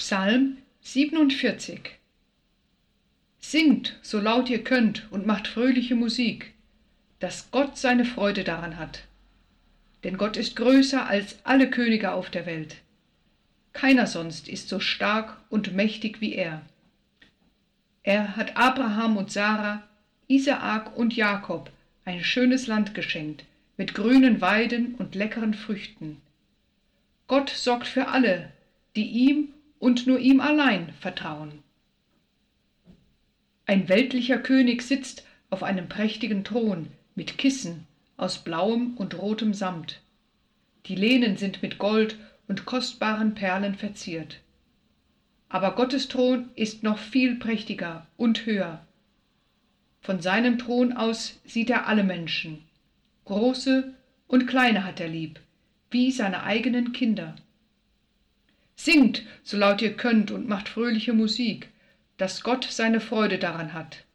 Psalm 47 Singt, so laut ihr könnt, und macht fröhliche Musik, dass Gott seine Freude daran hat. Denn Gott ist größer als alle Könige auf der Welt. Keiner sonst ist so stark und mächtig wie er. Er hat Abraham und Sarah, Isaak und Jakob ein schönes Land geschenkt, mit grünen Weiden und leckeren Früchten. Gott sorgt für alle, die ihm und nur ihm allein vertrauen. Ein weltlicher König sitzt auf einem prächtigen Thron mit Kissen aus blauem und rotem Samt. Die Lehnen sind mit Gold und kostbaren Perlen verziert. Aber Gottes Thron ist noch viel prächtiger und höher. Von seinem Thron aus sieht er alle Menschen. Große und kleine hat er lieb, wie seine eigenen Kinder. Singt, so laut ihr könnt, und macht fröhliche Musik, dass Gott seine Freude daran hat.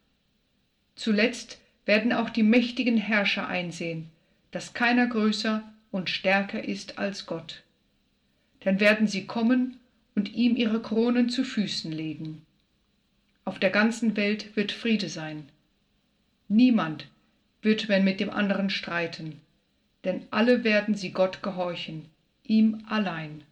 Zuletzt werden auch die mächtigen Herrscher einsehen, dass keiner größer und stärker ist als Gott. Dann werden sie kommen und ihm ihre Kronen zu Füßen legen. Auf der ganzen Welt wird Friede sein. Niemand wird mehr mit dem anderen streiten, denn alle werden sie Gott gehorchen, ihm allein.